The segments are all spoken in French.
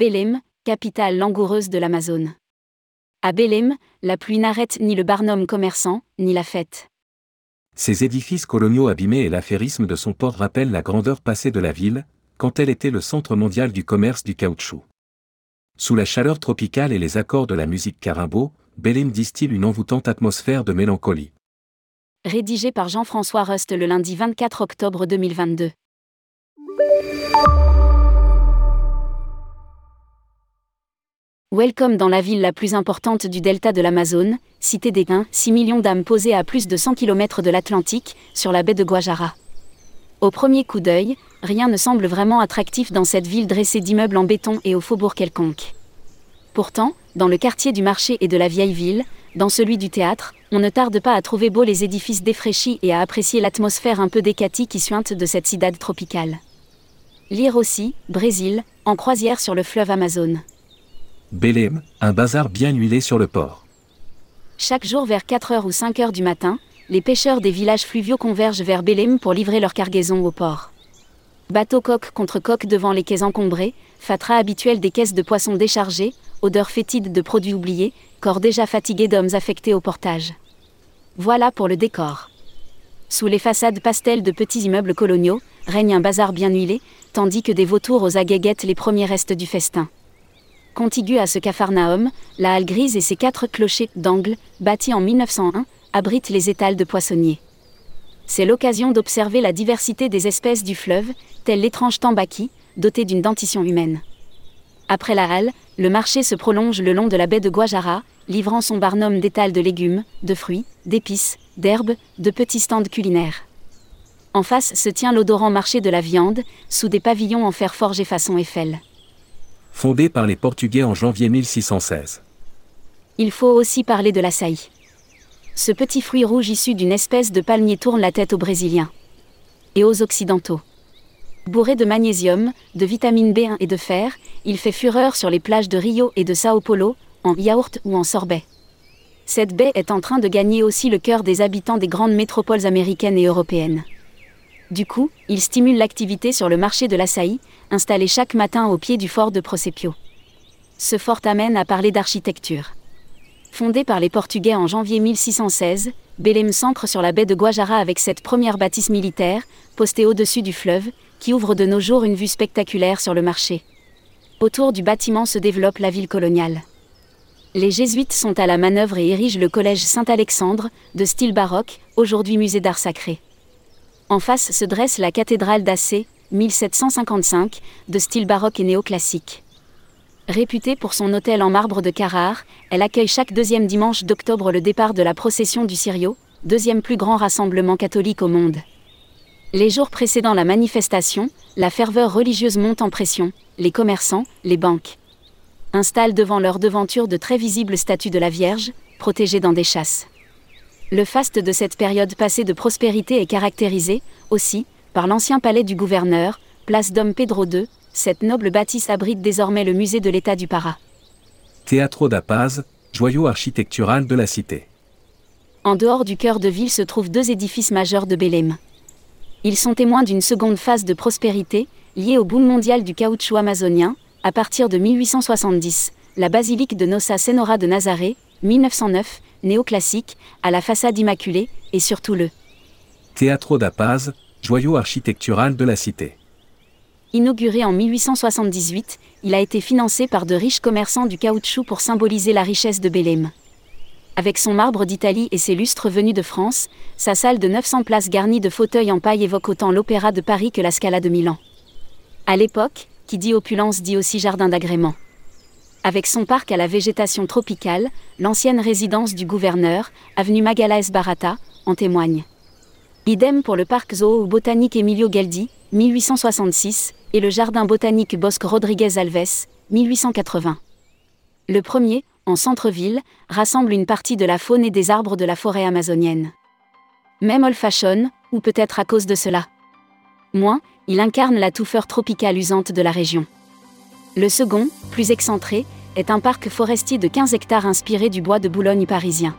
Belém, capitale langoureuse de l'Amazone. À Belém, la pluie n'arrête ni le barnum commerçant, ni la fête. Ces édifices coloniaux abîmés et l'affairisme de son port rappellent la grandeur passée de la ville, quand elle était le centre mondial du commerce du caoutchouc. Sous la chaleur tropicale et les accords de la musique carimbo, Belém distille une envoûtante atmosphère de mélancolie. Rédigé par Jean-François Rust le lundi 24 octobre 2022. Welcome dans la ville la plus importante du delta de l'Amazone, cité des 1, 6 millions d'âmes posées à plus de 100 km de l'Atlantique, sur la baie de Guajara. Au premier coup d'œil, rien ne semble vraiment attractif dans cette ville dressée d'immeubles en béton et au faubourg quelconque. Pourtant, dans le quartier du marché et de la vieille ville, dans celui du théâtre, on ne tarde pas à trouver beaux les édifices défraîchis et à apprécier l'atmosphère un peu décatie qui suinte de cette cidade tropicale. Lire aussi, Brésil, en croisière sur le fleuve Amazone. Belém, un bazar bien huilé sur le port. Chaque jour vers 4h ou 5h du matin, les pêcheurs des villages fluviaux convergent vers Belém pour livrer leur cargaison au port. Bateau coque contre coque devant les quais encombrés, fatras habituel des caisses de poissons déchargées, odeur fétide de produits oubliés, corps déjà fatigués d'hommes affectés au portage. Voilà pour le décor. Sous les façades pastel de petits immeubles coloniaux, règne un bazar bien huilé, tandis que des vautours aux aguets guettent les premiers restes du festin. Contigu à ce capharnaüm, la halle grise et ses quatre clochers d'angle, bâtis en 1901, abritent les étals de poissonniers. C'est l'occasion d'observer la diversité des espèces du fleuve, tel l'étrange tambaki, doté d'une dentition humaine. Après la halle, le marché se prolonge le long de la baie de Guajara, livrant son barnum d'étals de légumes, de fruits, d'épices, d'herbes, de petits stands culinaires. En face se tient l'odorant marché de la viande, sous des pavillons en fer forgé façon Eiffel fondé par les Portugais en janvier 1616. Il faut aussi parler de l'açaï. Ce petit fruit rouge issu d'une espèce de palmier tourne la tête aux Brésiliens et aux Occidentaux. Bourré de magnésium, de vitamine B1 et de fer, il fait fureur sur les plages de Rio et de Sao Paulo, en yaourt ou en sorbet. Cette baie est en train de gagner aussi le cœur des habitants des grandes métropoles américaines et européennes. Du coup, il stimule l'activité sur le marché de l'açaï, installé chaque matin au pied du fort de Procépio. Ce fort amène à parler d'architecture. Fondé par les Portugais en janvier 1616, Belém s'ancre sur la baie de Guajara avec cette première bâtisse militaire, postée au-dessus du fleuve, qui ouvre de nos jours une vue spectaculaire sur le marché. Autour du bâtiment se développe la ville coloniale. Les jésuites sont à la manœuvre et érigent le collège Saint-Alexandre, de style baroque, aujourd'hui musée d'art sacré. En face se dresse la cathédrale d'Assé, 1755, de style baroque et néoclassique. Réputée pour son hôtel en marbre de Carrare, elle accueille chaque deuxième dimanche d'octobre le départ de la procession du Sirio, deuxième plus grand rassemblement catholique au monde. Les jours précédant la manifestation, la ferveur religieuse monte en pression, les commerçants, les banques installent devant leur devanture de très visibles statues de la Vierge, protégées dans des chasses. Le faste de cette période passée de prospérité est caractérisé, aussi, par l'ancien palais du gouverneur, place Dom Pedro II, cette noble bâtisse abrite désormais le musée de l'État du Para. Teatro da Paz, joyau architectural de la cité. En dehors du cœur de ville se trouvent deux édifices majeurs de Belém. Ils sont témoins d'une seconde phase de prospérité, liée au boom mondial du caoutchouc amazonien, à partir de 1870, la basilique de Nossa Senhora de Nazaré, 1909, néoclassique, à la façade immaculée, et surtout le Teatro da Paz, joyau architectural de la cité. Inauguré en 1878, il a été financé par de riches commerçants du caoutchouc pour symboliser la richesse de Belém. Avec son marbre d'Italie et ses lustres venus de France, sa salle de 900 places garnie de fauteuils en paille évoque autant l'Opéra de Paris que la Scala de Milan. À l'époque, qui dit opulence dit aussi jardin d'agrément. Avec son parc à la végétation tropicale, l'ancienne résidence du gouverneur, avenue Magalaes Barata, en témoigne. Idem pour le parc zoo botanique Emilio Galdi, 1866, et le jardin botanique Bosque Rodriguez Alves, 1880. Le premier, en centre-ville, rassemble une partie de la faune et des arbres de la forêt amazonienne. Même old fashion, ou peut-être à cause de cela. Moins, il incarne la touffeur tropicale usante de la région. Le second, plus excentré, est un parc forestier de 15 hectares inspiré du bois de Boulogne parisien.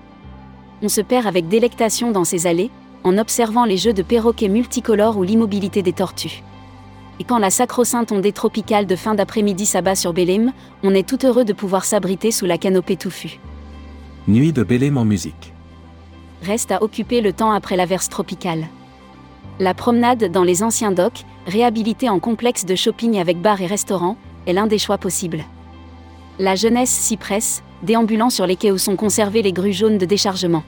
On se perd avec délectation dans ses allées, en observant les jeux de perroquets multicolores ou l'immobilité des tortues. et quand la sacro-sainte ondée tropicale de fin d'après-midi s'abat sur Belém, on est tout heureux de pouvoir s'abriter sous la canopée touffue. Nuit de Belém en musique. Reste à occuper le temps après l'averse tropicale. La promenade dans les anciens docks, réhabilités en complexe de shopping avec bar et restaurant, est l'un des choix possibles. La jeunesse s'y presse, déambulant sur les quais où sont conservées les grues jaunes de déchargement.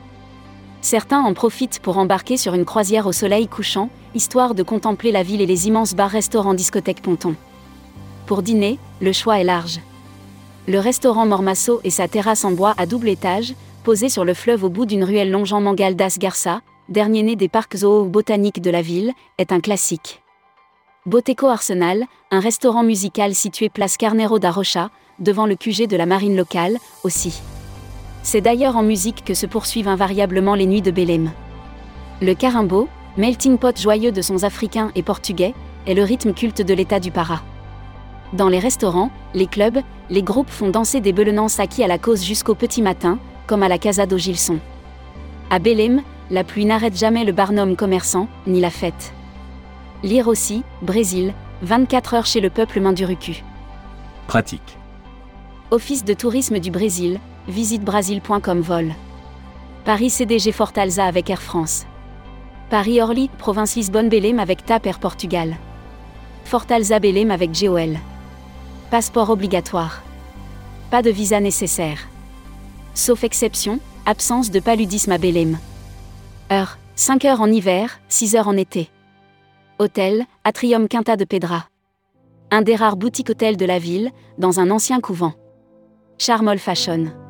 Certains en profitent pour embarquer sur une croisière au soleil couchant, histoire de contempler la ville et les immenses bars-restaurants discothèques pontons. Pour dîner, le choix est large. Le restaurant Mormasso et sa terrasse en bois à double étage, posée sur le fleuve au bout d'une ruelle longeant Mangal das Garça, dernier né des parcs zoo-botaniques de la ville, est un classique. Boteco Arsenal, un restaurant musical situé place Carnero da Rocha, devant le QG de la marine locale, aussi. C'est d'ailleurs en musique que se poursuivent invariablement les nuits de Belém. Le carimbo, melting pot joyeux de sons africains et portugais, est le rythme culte de l'état du para. Dans les restaurants, les clubs, les groupes font danser des belenans acquis à la cause jusqu'au petit matin, comme à la Casa do Gilson. À Belém, la pluie n'arrête jamais le barnum commerçant, ni la fête. Lire aussi, Brésil, 24 heures chez le peuple Minduruku. Pratique. Office de tourisme du Brésil, visite brasil.com vol. Paris CDG Fortalza avec Air France. Paris Orly, province Lisbonne Belém avec TAP Air Portugal. Fortalza Belém avec GOL. Passeport obligatoire. Pas de visa nécessaire. Sauf exception, absence de paludisme à Belém. Heure, 5 heures en hiver, 6 heures en été. Hôtel, Atrium Quinta de Pedra. Un des rares boutiques hôtels de la ville, dans un ancien couvent. Charmol Fashion.